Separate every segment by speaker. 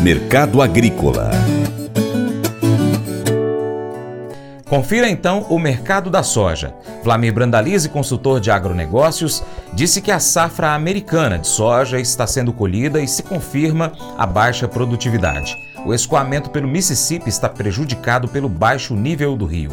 Speaker 1: Mercado Agrícola
Speaker 2: Confira então o mercado da soja. Vlamir Brandalize, consultor de agronegócios, disse que a safra americana de soja está sendo colhida e se confirma a baixa produtividade. O escoamento pelo Mississippi está prejudicado pelo baixo nível do rio.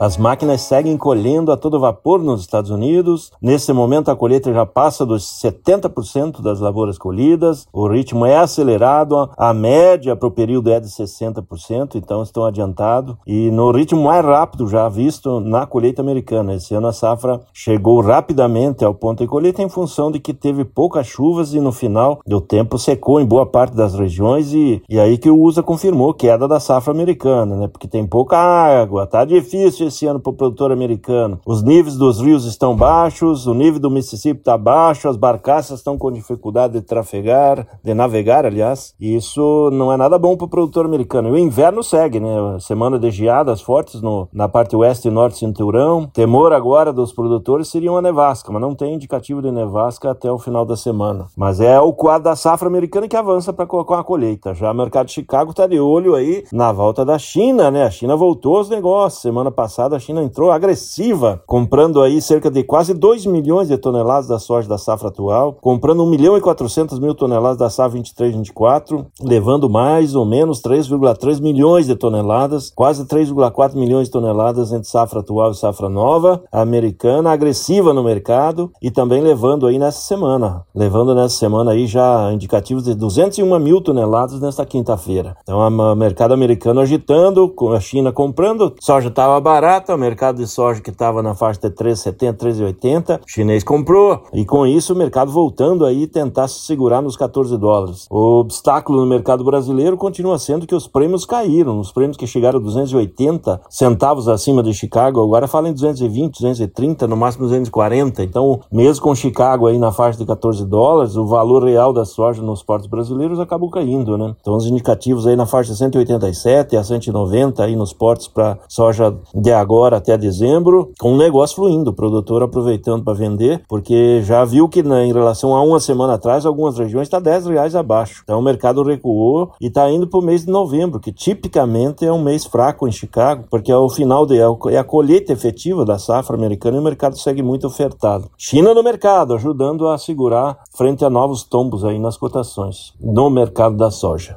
Speaker 3: As máquinas seguem colhendo a todo vapor nos Estados Unidos. Nesse momento, a colheita já passa dos 70% das lavouras colhidas. O ritmo é acelerado. A média para o período é de 60%, então estão adiantados. E no ritmo mais rápido já visto na colheita americana. Esse ano a safra chegou rapidamente ao ponto de colheita em função de que teve poucas chuvas e no final o tempo secou em boa parte das regiões. E, e aí que o USA confirmou queda da safra americana, né? Porque tem pouca água, tá difícil esse ano para o produtor americano. Os níveis dos rios estão baixos, o nível do Mississippi está baixo, as barcaças estão com dificuldade de trafegar, de navegar, aliás. E isso não é nada bom para o produtor americano. E o inverno segue, né? Semana de geadas fortes no, na parte oeste e norte cinturão. Temor agora dos produtores seria uma nevasca, mas não tem indicativo de nevasca até o final da semana. Mas é o quadro da safra americana que avança para com a colheita. Já o mercado de Chicago está de olho aí na volta da China, né? A China voltou aos negócios. Semana passada passada, a China entrou agressiva, comprando aí cerca de quase 2 milhões de toneladas da soja da safra atual, comprando 1 milhão e 400 mil toneladas da safra 23-24, levando mais ou menos 3,3 milhões de toneladas, quase 3,4 milhões de toneladas entre safra atual e safra nova, americana, agressiva no mercado e também levando aí nessa semana, levando nessa semana aí já indicativos de 201 mil toneladas nesta quinta-feira. Então, o mercado americano agitando, a China comprando, soja estava barata, o mercado de soja que estava na faixa de 3,70, 3,80, o chinês comprou. E com isso o mercado voltando aí tentar se segurar nos 14 dólares. O obstáculo no mercado brasileiro continua sendo que os prêmios caíram. Os prêmios que chegaram a 280 centavos acima de Chicago, agora falam em 220, 230, no máximo 240. Então, mesmo com Chicago aí na faixa de 14 dólares, o valor real da soja nos portos brasileiros acabou caindo, né? Então, os indicativos aí na faixa de 187 a 190 aí nos portos para soja de agora até dezembro, com o negócio fluindo, o produtor aproveitando para vender, porque já viu que né, em relação a uma semana atrás, algumas regiões está 10 reais abaixo. Então o mercado recuou e está indo para o mês de novembro, que tipicamente é um mês fraco em Chicago, porque é o final de é a colheita efetiva da safra americana e o mercado segue muito ofertado. China no mercado, ajudando a segurar frente a novos tombos aí nas cotações no mercado da soja.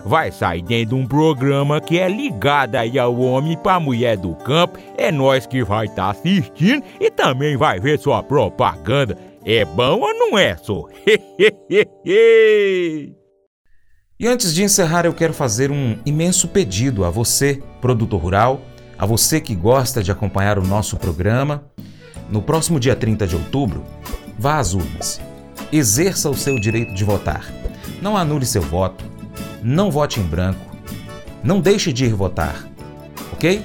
Speaker 4: vai sair dentro de um programa que é ligado aí ao homem para mulher do campo. É nós que vai estar tá assistindo e também vai ver sua propaganda. É bom ou não é, só?
Speaker 2: E antes de encerrar, eu quero fazer um imenso pedido a você, produtor rural, a você que gosta de acompanhar o nosso programa. No próximo dia 30 de outubro, vá às urnas. Exerça o seu direito de votar. Não anule seu voto. Não vote em branco. Não deixe de ir votar. Ok?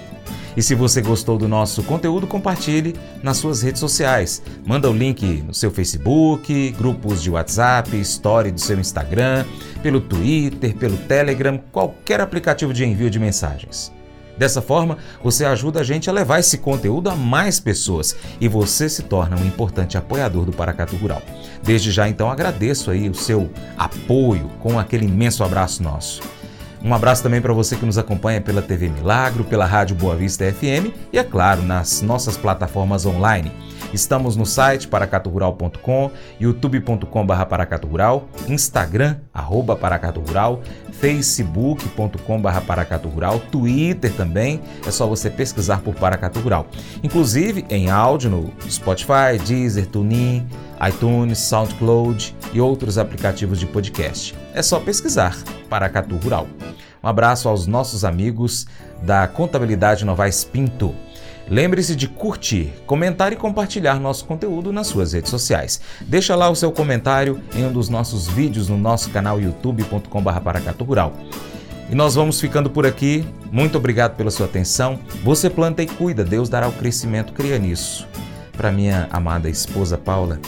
Speaker 2: E se você gostou do nosso conteúdo, compartilhe nas suas redes sociais. Manda o link no seu Facebook, grupos de WhatsApp, story do seu Instagram, pelo Twitter, pelo Telegram, qualquer aplicativo de envio de mensagens. Dessa forma, você ajuda a gente a levar esse conteúdo a mais pessoas e você se torna um importante apoiador do Paracatu Rural. Desde já, então, agradeço aí o seu apoio com aquele imenso abraço nosso. Um abraço também para você que nos acompanha pela TV Milagro, pela Rádio Boa Vista FM e, é claro, nas nossas plataformas online. Estamos no site paracaturural.com, youtube.com.br paracaturural, instagram, arroba paracaturural, facebook.com.br paracaturural, twitter também, é só você pesquisar por Paracaturural. Inclusive em áudio no Spotify, Deezer, TuneIn, iTunes, SoundCloud e outros aplicativos de podcast. É só pesquisar Paracatu Rural. Um abraço aos nossos amigos da Contabilidade Novaes Pinto. Lembre-se de curtir, comentar e compartilhar nosso conteúdo nas suas redes sociais. Deixa lá o seu comentário em um dos nossos vídeos no nosso canal youtube.com.br Rural. E nós vamos ficando por aqui. Muito obrigado pela sua atenção. Você planta e cuida, Deus dará o crescimento, cria nisso. Para minha amada esposa Paula,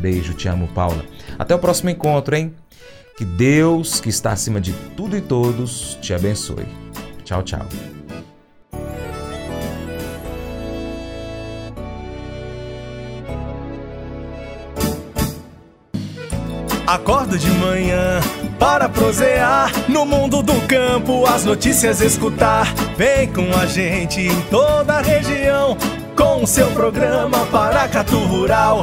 Speaker 2: beijo, te amo, Paula. Até o próximo encontro, hein? Que Deus, que está acima de tudo e todos, te abençoe. Tchau, tchau.
Speaker 5: Acordo de manhã para prosear no mundo do campo, as notícias escutar. Vem com a gente em toda a região com o seu programa Paracatu Rural.